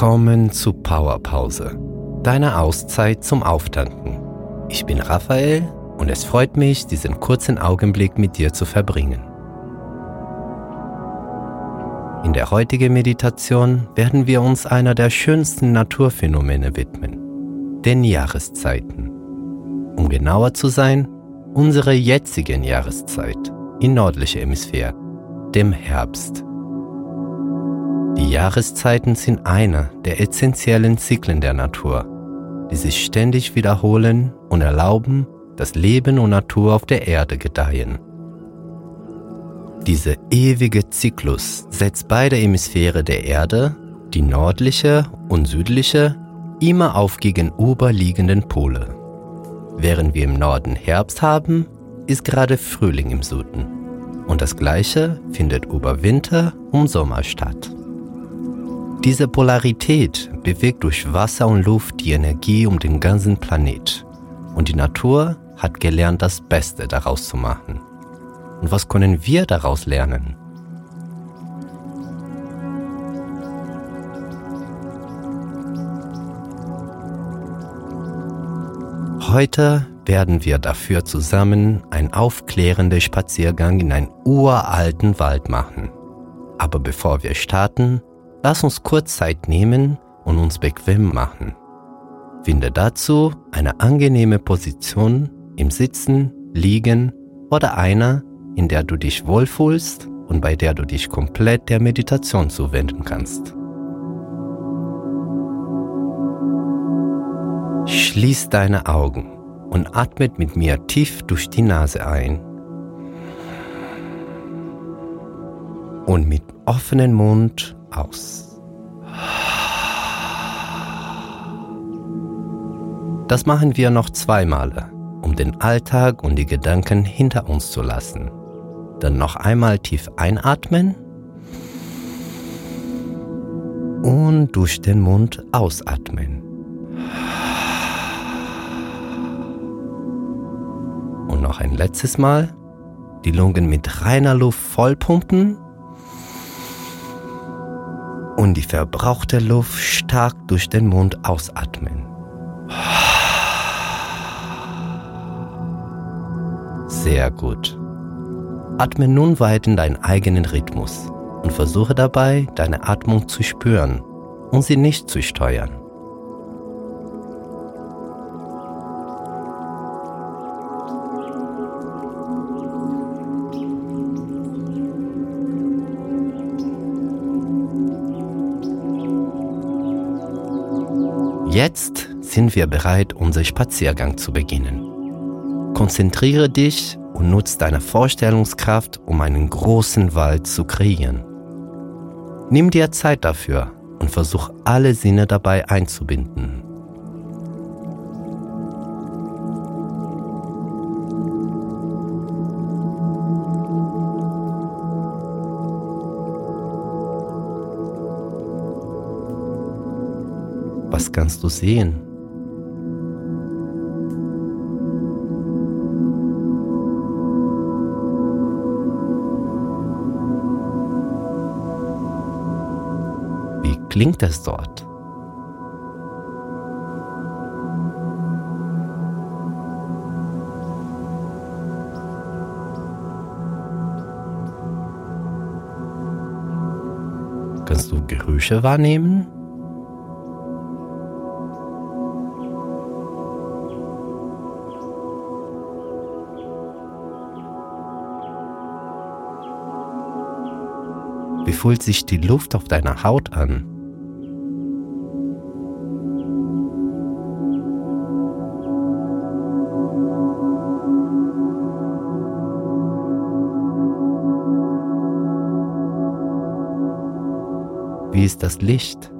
Willkommen zu Powerpause, deiner Auszeit zum Auftanken. Ich bin Raphael und es freut mich, diesen kurzen Augenblick mit dir zu verbringen. In der heutigen Meditation werden wir uns einer der schönsten Naturphänomene widmen, den Jahreszeiten. Um genauer zu sein, unsere jetzigen Jahreszeit in nördlicher Hemisphäre, dem Herbst. Jahreszeiten sind einer der essentiellen Zyklen der Natur, die sich ständig wiederholen und erlauben, dass Leben und Natur auf der Erde gedeihen. Dieser ewige Zyklus setzt beide Hemisphäre der Erde, die nördliche und südliche, immer auf gegenüberliegenden Pole. Während wir im Norden Herbst haben, ist gerade Frühling im Süden. Und das gleiche findet über Winter und Sommer statt. Diese Polarität bewegt durch Wasser und Luft die Energie um den ganzen Planet. Und die Natur hat gelernt, das Beste daraus zu machen. Und was können wir daraus lernen? Heute werden wir dafür zusammen einen aufklärenden Spaziergang in einen uralten Wald machen. Aber bevor wir starten, lass uns kurz Zeit nehmen und uns bequem machen. Finde dazu eine angenehme Position im Sitzen, Liegen oder einer, in der du dich wohlfühlst und bei der du dich komplett der Meditation zuwenden kannst. Schließ deine Augen und atmet mit mir tief durch die Nase ein. Und mit offenem Mund aus. Das machen wir noch zweimal, um den Alltag und die Gedanken hinter uns zu lassen. Dann noch einmal tief einatmen und durch den Mund ausatmen. Und noch ein letztes Mal die Lungen mit reiner Luft vollpumpen und die verbrauchte Luft stark durch den Mund ausatmen. Sehr gut. Atme nun weit in deinen eigenen Rhythmus und versuche dabei, deine Atmung zu spüren und sie nicht zu steuern. Jetzt sind wir bereit, unseren Spaziergang zu beginnen. Konzentriere dich und nutze deine Vorstellungskraft, um einen großen Wald zu kreieren. Nimm dir Zeit dafür und versuch alle Sinne dabei einzubinden. Was kannst du sehen? Wie klingt es dort? Kannst du Gerüche wahrnehmen? Wie fühlt sich die Luft auf deiner Haut an? Wie ist das Licht?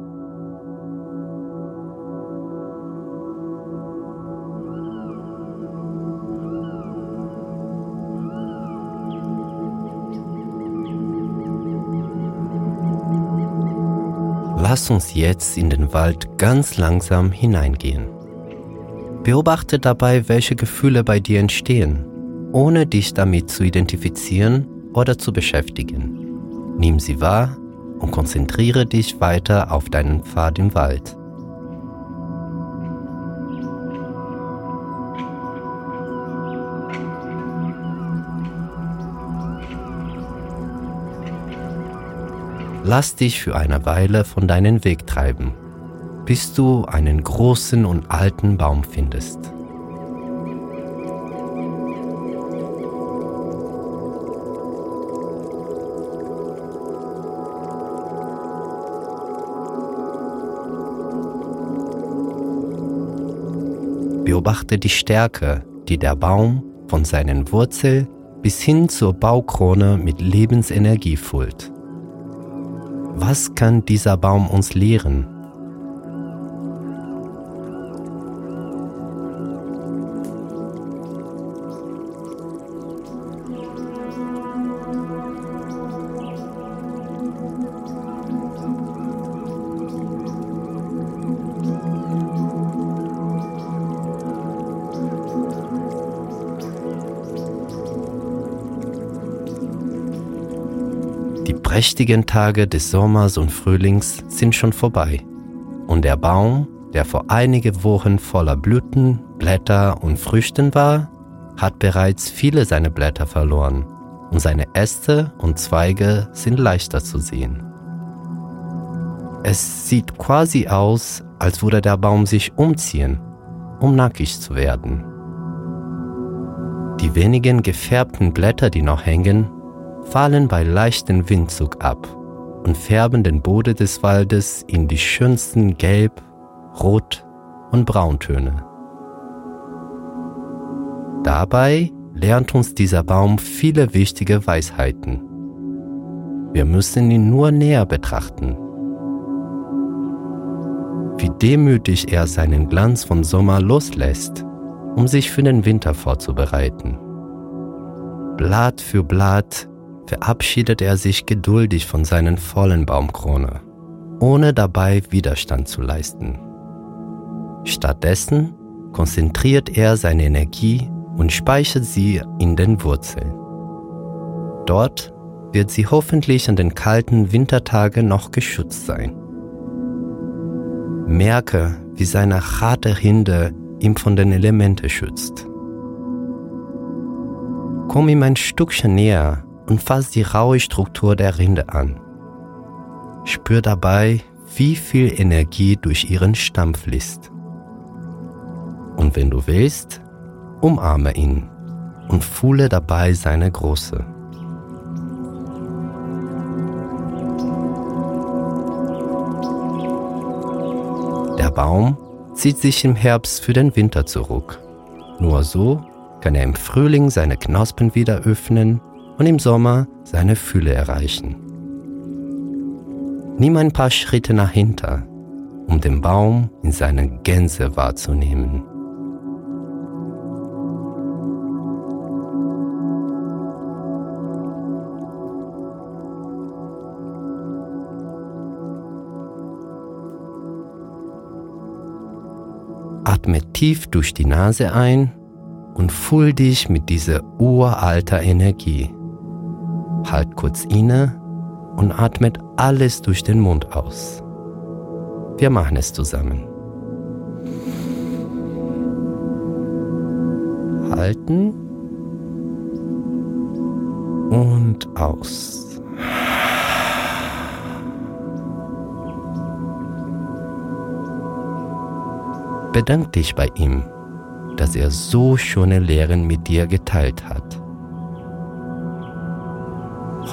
Lass uns jetzt in den Wald ganz langsam hineingehen. Beobachte dabei, welche Gefühle bei dir entstehen, ohne dich damit zu identifizieren oder zu beschäftigen. Nimm sie wahr und konzentriere dich weiter auf deinen Pfad im Wald. Lass dich für eine Weile von deinem Weg treiben, bis du einen großen und alten Baum findest. Beobachte die Stärke, die der Baum von seinen Wurzeln bis hin zur Baukrone mit Lebensenergie füllt. Was kann dieser Baum uns lehren? Prächtigen Tage des Sommers und Frühlings sind schon vorbei und der Baum, der vor einige Wochen voller Blüten, Blätter und Früchten war, hat bereits viele seiner Blätter verloren und seine Äste und Zweige sind leichter zu sehen. Es sieht quasi aus, als würde der Baum sich umziehen, um nackig zu werden. Die wenigen gefärbten Blätter, die noch hängen, fallen bei leichtem Windzug ab und färben den Boden des Waldes in die schönsten Gelb, Rot und Brauntöne. Dabei lernt uns dieser Baum viele wichtige Weisheiten. Wir müssen ihn nur näher betrachten. Wie demütig er seinen Glanz von Sommer loslässt, um sich für den Winter vorzubereiten. Blatt für Blatt verabschiedet er sich geduldig von seinen vollen Baumkrone, ohne dabei Widerstand zu leisten. Stattdessen konzentriert er seine Energie und speichert sie in den Wurzeln. Dort wird sie hoffentlich an den kalten Wintertagen noch geschützt sein. Merke, wie seine harte Rinde ihm von den Elementen schützt. Komm ihm ein Stückchen näher und fass die raue Struktur der Rinde an. Spür dabei, wie viel Energie durch ihren Stamm fließt. Und wenn du willst, umarme ihn und fühle dabei seine Größe. Der Baum zieht sich im Herbst für den Winter zurück. Nur so kann er im Frühling seine Knospen wieder öffnen und im Sommer seine Fülle erreichen. Nimm ein paar Schritte nach hinten, um den Baum in seiner Gänze wahrzunehmen. Atme tief durch die Nase ein und fühl dich mit dieser uralter Energie. Halt kurz inne und atmet alles durch den Mund aus. Wir machen es zusammen. Halten und aus. Bedank dich bei ihm, dass er so schöne Lehren mit dir geteilt hat.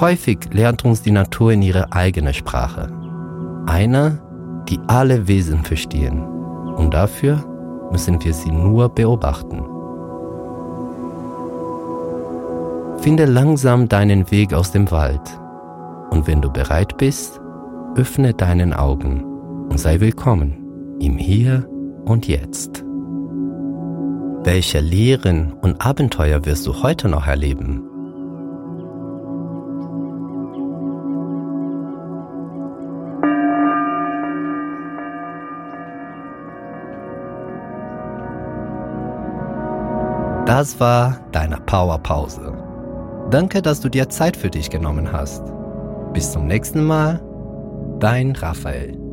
Häufig lernt uns die Natur in ihre eigene Sprache. Eine, die alle Wesen verstehen. Und dafür müssen wir sie nur beobachten. Finde langsam deinen Weg aus dem Wald. Und wenn du bereit bist, öffne deinen Augen und sei willkommen im Hier und Jetzt. Welche Lehren und Abenteuer wirst du heute noch erleben? Das war deine Powerpause. Danke, dass du dir Zeit für dich genommen hast. Bis zum nächsten Mal. Dein Raphael.